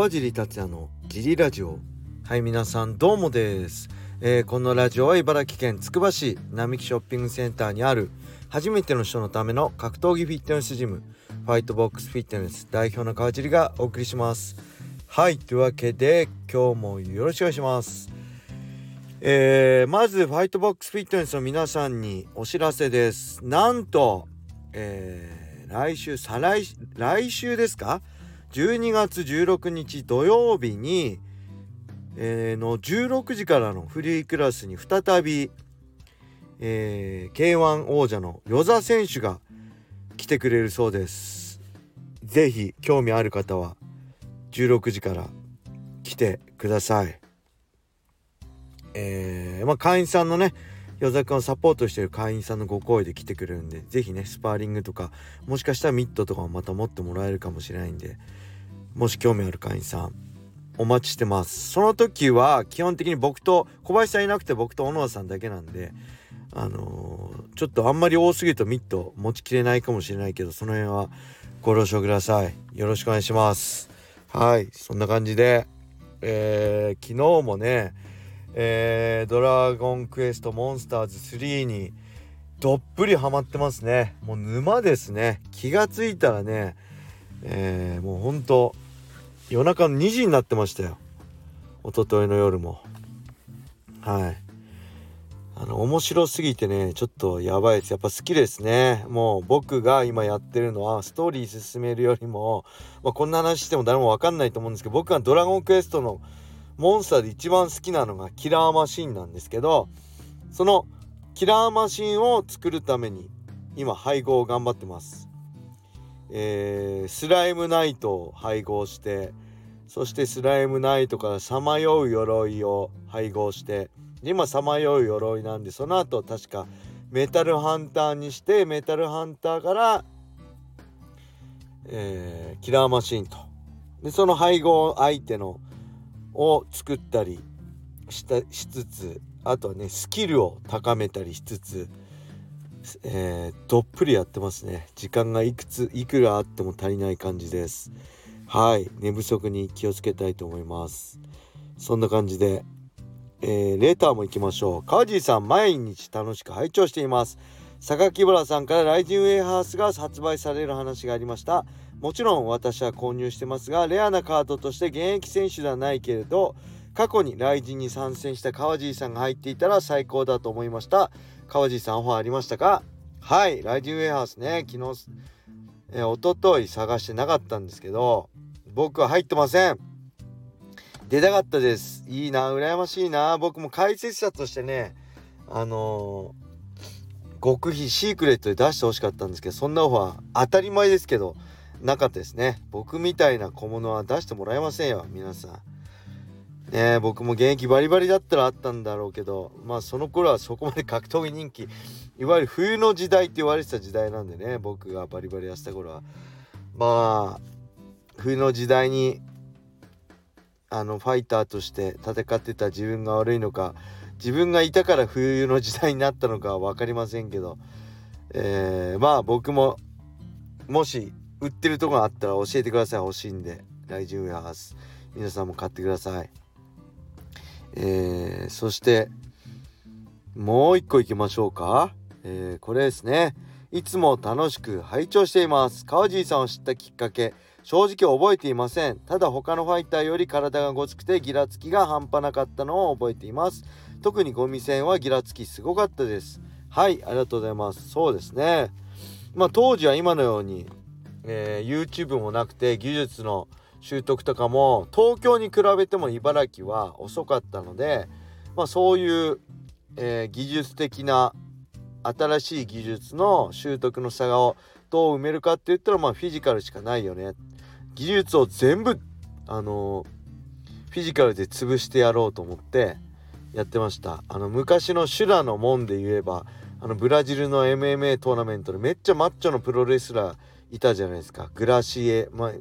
川尻達也のジリラジオ。はい皆さんどうもです、えー、このラジオは茨城県つくば市並木ショッピングセンターにある初めての人のための格闘技フィットネスジムファイトボックスフィットネス代表の川尻がお送りします。はいというわけで今日もよろしくお願いします。えー、まずファイトボックスフィットネスの皆さんにお知らせです。なんと、えー、来週再来来週ですか？12月16日土曜日に、えー、の16時からのフリークラスに再び、えー、K1 王者の与座選手が来てくれるそうです。ぜひ興味ある方は16時から来てください。えー、まあ会員さんのね与座君をサポートしてる会員さんのご声で来てくれるんで是非ねスパーリングとかもしかしたらミットとかもまた持ってもらえるかもしれないんでもし興味ある会員さんお待ちしてます。その時は基本的に僕と小林さんいなくて僕と小野田さんだけなんであのー、ちょっとあんまり多すぎるとミット持ちきれないかもしれないけどその辺はご了承ください。よろしくお願いします。はいそんな感じでえー、昨日もねえー、ドラゴンクエストモンスターズ3にどっぷりハマってますね。もう沼ですね。気がついたらねえー、もうほんと夜中の2時になってましたよ。一昨日の夜も。はい。あの面白すぎてねちょっとやばいです。やっぱ好きですね。もう僕が今やってるのはストーリー進めるよりも、まあ、こんな話しても誰も分かんないと思うんですけど僕がドラゴンクエストのモンスターで一番好きなのがキラーマシンなんですけどそのキラーマシンを作るために今配合を頑張ってます。えー、スライムナイトを配合してそしてスライムナイトからさまよう鎧を配合して今さまよう鎧なんでその後確かメタルハンターにしてメタルハンターから、えー、キラーマシンと。でその配合相手のを作ったりしたしつつあとはねスキルを高めたりしつつえー、どっぷりやってますね。時間がいくついくらあっても足りない感じです。はい。寝不足に気をつけたいと思います。そんな感じで、えー、レーターも行きましょう。川尻さん毎日楽しく拝聴しています。榊原さんからライジンウェイハースが発売される話がありました。もちろん私は購入してますがレアなカードとして現役選手ではないけれど過去にライジンに参戦した川尻さんが入っていたら最高だと思いました。川地さんオファーありましたか？はいライジンウェイハウスね昨日えおととい探してなかったんですけど僕は入ってません。出たかったです。いいな羨ましいな。僕も解説者としてねあのー、極秘シークレットで出してほしかったんですけどそんなオファー当たり前ですけどなかったですね。僕みたいな小物は出してもらえませんよ皆さん。ね僕も現役バリバリだったらあったんだろうけどまあその頃はそこまで格闘技人気いわゆる冬の時代って言われてた時代なんでね僕がバリバリやってた頃は。まあ冬の時代にあのファイターとして戦ってた自分が悪いのか自分がいたから冬の時代になったのかは分かりませんけど、えー、まあ僕ももし売ってるとこがあったら教えてください欲しいんで。ライジンウェアハス。皆さんも買ってください。えー、そしてもう一個いきましょうか、えー、これですね。いつも楽しく拝聴しています。川尻さんを知ったきっかけ。正直覚えていません。ただ他のファイターより体がごつくてギラつきが半端なかったのを覚えています。特にゴミ戦はギラつきすごかったです。はいありがとうございます。そうですね。まあ当時は今のように、えー、YouTube もなくて技術の習得とかも東京に比べても茨城は遅かったので、まあ、そういう、えー、技術的な新しい技術の習得の差をどう埋めるかって言ったらまあフィジカルしかないよね。技術を全部あのフィジカルで潰してやろうと思ってやってました。あの昔の修羅の門で言えばあのブラジルの MMA トーナメントでめっちゃマッチョのプロレスラーいたじゃないですか。グラシエ、まあ、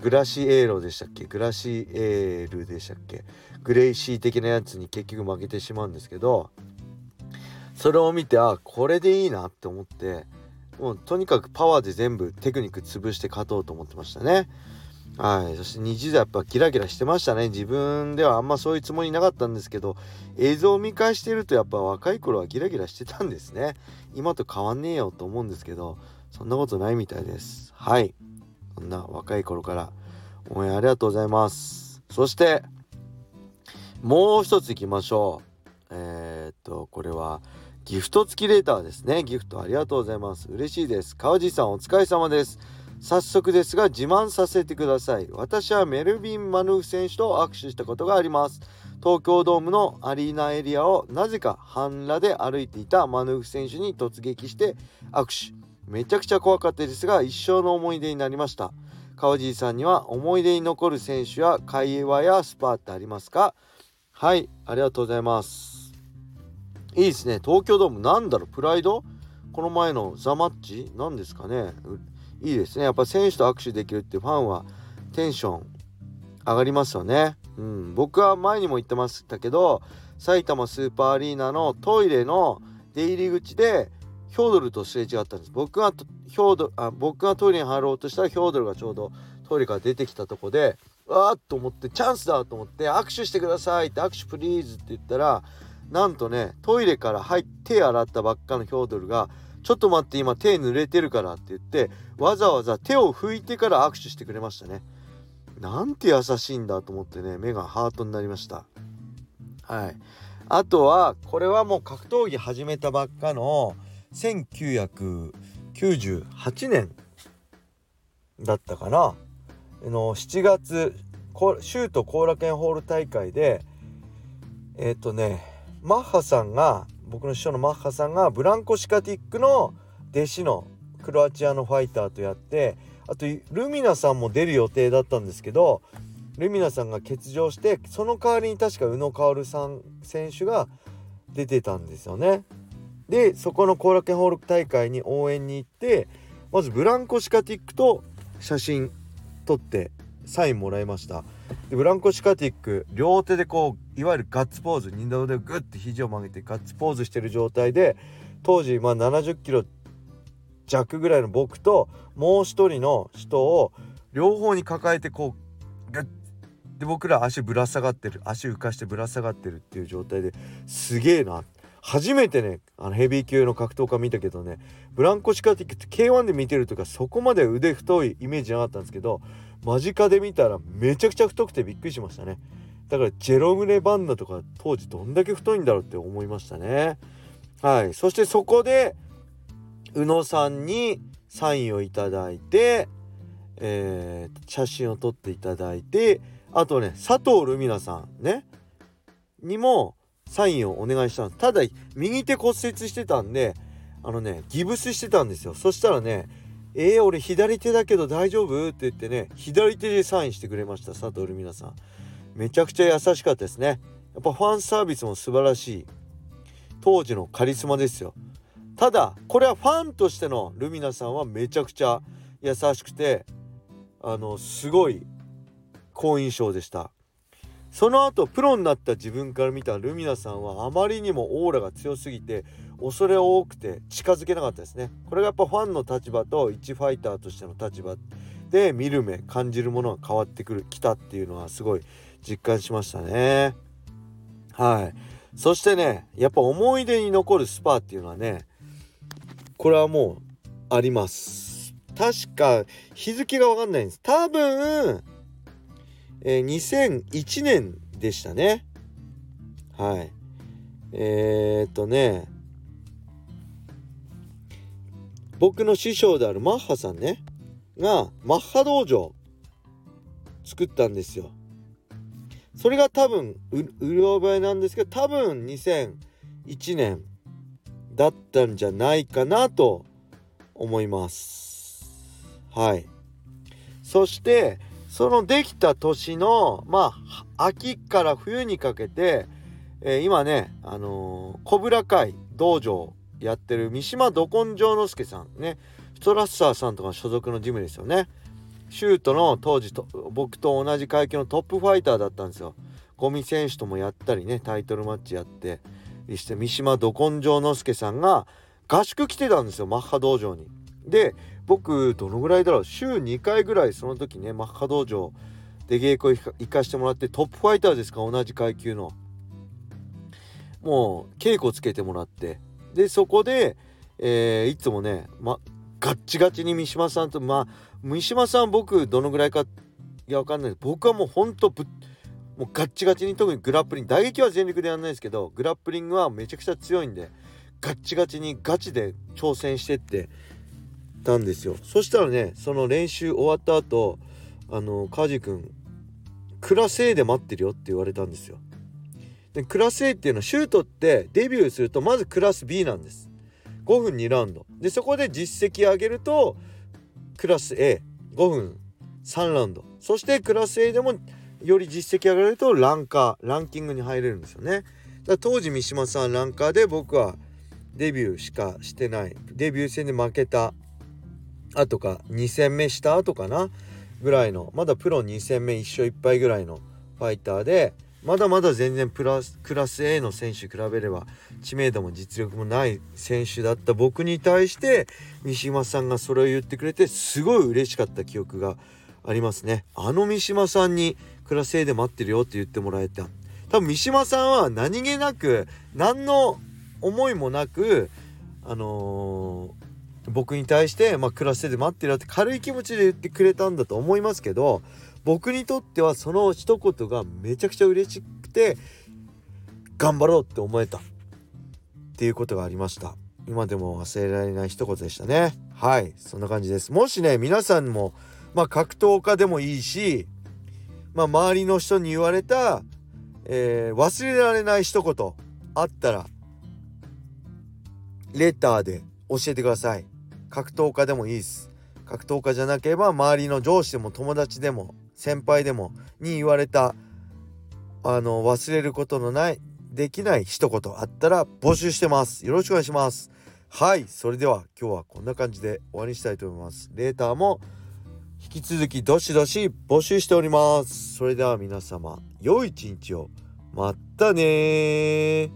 グラシエーロでしたっけ？グラシエールでしたっけ？グレイシー的なやつに結局負けてしまうんですけどそれを見てあこれでいいなって思ってもうとにかくパワーで全部テクニック潰して勝とうと思ってましたね。はい。そして20代やっぱキラキラしてましたね。自分ではあんまそういうつもりなかったんですけど映像を見返してるとやっぱ若い頃はギラギラしてたんですね。今と変わんねえよと思うんですけどそんなことないみたいです。はい。こんな若い頃から応援ありがとうございます。そしてもう一ついきましょう。えー、っとこれはギフト付きレーターですね。ギフトありがとうございます。嬉しいです。川地さんお疲れ様です。早速ですが自慢させてください。私はメルビン・マヌフ選手と握手したことがあります。東京ドームのアリーナエリアをなぜか半裸で歩いていたマヌーフ選手に突撃して握手。めちゃくちゃ怖かったですが一生の思い出になりました。川尻さんには思い出に残る選手や会話やスパーってありますか？はいありがとうございます。いいですね。東京ドームなんだろう？プライド？この前のザマッチ？何ですかね。いいですね。やっぱ選手と握手できるってファンはテンション上がりますよね。うん。僕は前にも言ってましたけど埼玉スーパーアリーナのトイレの出入り口でヒョードルとすれ違ったんです。僕がヒョードあ僕がトイレに入ろうとしたらヒョードルがちょうどトイレから出てきたとこでわーっと思ってチャンスだと思って握手してくださいって握手プリーズって言ったらなんとねトイレから入って洗ったばっかのヒョードルがちょっと待って今手濡れてるからって言ってわざわざ手を拭いてから握手してくれましたね。なんて優しいんだと思ってね目がハートになりました。はい。あとはこれはもう格闘技始めたばっかの1998年だったかなの7月州都後楽園ホール大会でえっ、ー、とねマッハさんが僕の師匠のマッハさんがブランコ・シカティックの弟子のクロアチアのファイターとやってあとルミナさんも出る予定だったんですけどルミナさんが欠場してその代わりに確か宇野薫さん選手が出てたんですよね。でそこの後楽園ホール大会に応援に行ってまずブランコ・シカティックと写真撮ってサインもらいました。でブランコ・シカティック両手でこういわゆるガッツポーズ二度でグッて肘を曲げてガッツポーズしてる状態で当時まあ70キロ弱ぐらいの僕ともう一人の人を両方に抱えてこうグッで僕ら足ぶら下がってる足浮かしてぶら下がってるっていう状態ですげえなって。初めてねあのヘビー級の格闘家見たけどねブランコシカティックって K1 で見てるとかそこまで腕太いイメージなかったんですけど間近で見たらめちゃくちゃ太くてびっくりしましたね。だからジェロムネ・バンナとか当時どんだけ太いんだろうって思いましたね。はい。そしてそこで宇野さんにサインをいただいて、えー、写真を撮っていただいてあとね佐藤ルミナさんねにもサインをお願いしたんですただ右手骨折してたんであのねギブスしてたんですよ。そしたらね「えー、俺左手だけど大丈夫?」って言ってね左手でサインしてくれました佐藤ルミナさん。めちゃくちゃ優しかったですね。やっぱファンサービスも素晴らしい。当時のカリスマですよ。ただこれはファンとしてのルミナさんはめちゃくちゃ優しくてあのすごい好印象でした。その後プロになった自分から見たルミナさんはあまりにもオーラが強すぎて恐れ多くて近づけなかったですね。これがやっぱファンの立場と一ファイターとしての立場。で見る目感じるものが変わってくるきたっていうのはすごい実感しましたね。はい。そしてねやっぱ思い出に残るスパっていうのはねこれはもうあります。確か日付が分かんないんです。多分えー、2001年でしたね。はい。えー、っとね、僕の師匠であるマッハさんね、がマッハ道場作ったんですよ。それが多分うる覚えなんですけど多分2001年だったんじゃないかなと思います。はい。そしてそのできた年のまあ秋から冬にかけて、えー、今ねあのー、小倉会道場やってる三島ど根性之助さんね。ストラッサーさんとか所属のジムですよね。シュートの当時と僕と同じ階級のトップファイターだったんですよ。ゴミ選手ともやったりねタイトルマッチやってして三島ど根性之助さんが合宿来てたんですよマッハ道場に。で僕どのぐらいだろう？週2回ぐらいその時ねマッハ道場で稽古行かしてもらってトップファイターですか？同じ階級の。もう稽古つけてもらって。でそこで、えー、いつもね、ま、ガッチガチに三島さんとまあ三島さん僕どのぐらいかいやわかんない。僕はもうほんとぶもうガッチガチに特にグラップリング打撃は全力でやんないですけどグラップリングはめちゃくちゃ強いんでガッチガチにガチで挑戦してってたんですよそしたらねその練習終わった後あの梶君クラス A で待ってるよって言われたんですよ。でクラス A っていうのはシュートってデビューするとまずクラス B なんです。5分2ラウンド。でそこで実績上げるとクラス A5 分3ラウンド。そしてクラス A でもより実績上がるとランカーランキングに入れるんですよね。だ当時三島さんランカーで僕はデビューしかしてないデビュー戦で負けた後か2戦目した後かな？ぐらいのまだプロ2戦目1勝1敗ぐらいのファイターでまだまだ全然プラスクラス A の選手比べれば知名度も実力もない選手だった僕に対して三島さんがそれを言ってくれてすごい嬉しかった記憶がありますね。あの三島さんにクラス A で待ってるよって言ってもらえた。多分三島さんは何気なく何の思いもなくあのー僕に対して、まあ、クラスで待ってるって軽い気持ちで言ってくれたんだと思いますけど僕にとってはその一言がめちゃくちゃ嬉しくて頑張ろうって思えた。っていうことがありました。今でも忘れられない一言でしたね。はい。そんな感じです。もしね皆さんもまあ格闘家でもいいしまあ周りの人に言われた、えー、忘れられない一言あったらレターで教えてください。格闘家でもいいです。格闘家じゃなければ周りの上司でも友達でも先輩でもに言われたあの忘れることのないできない一言あったら募集してます。よろしくお願いします。はいそれでは今日はこんな感じで終わりにしたいと思います。レーターも引き続きどしどし募集しております。それでは皆様良い一日を。またね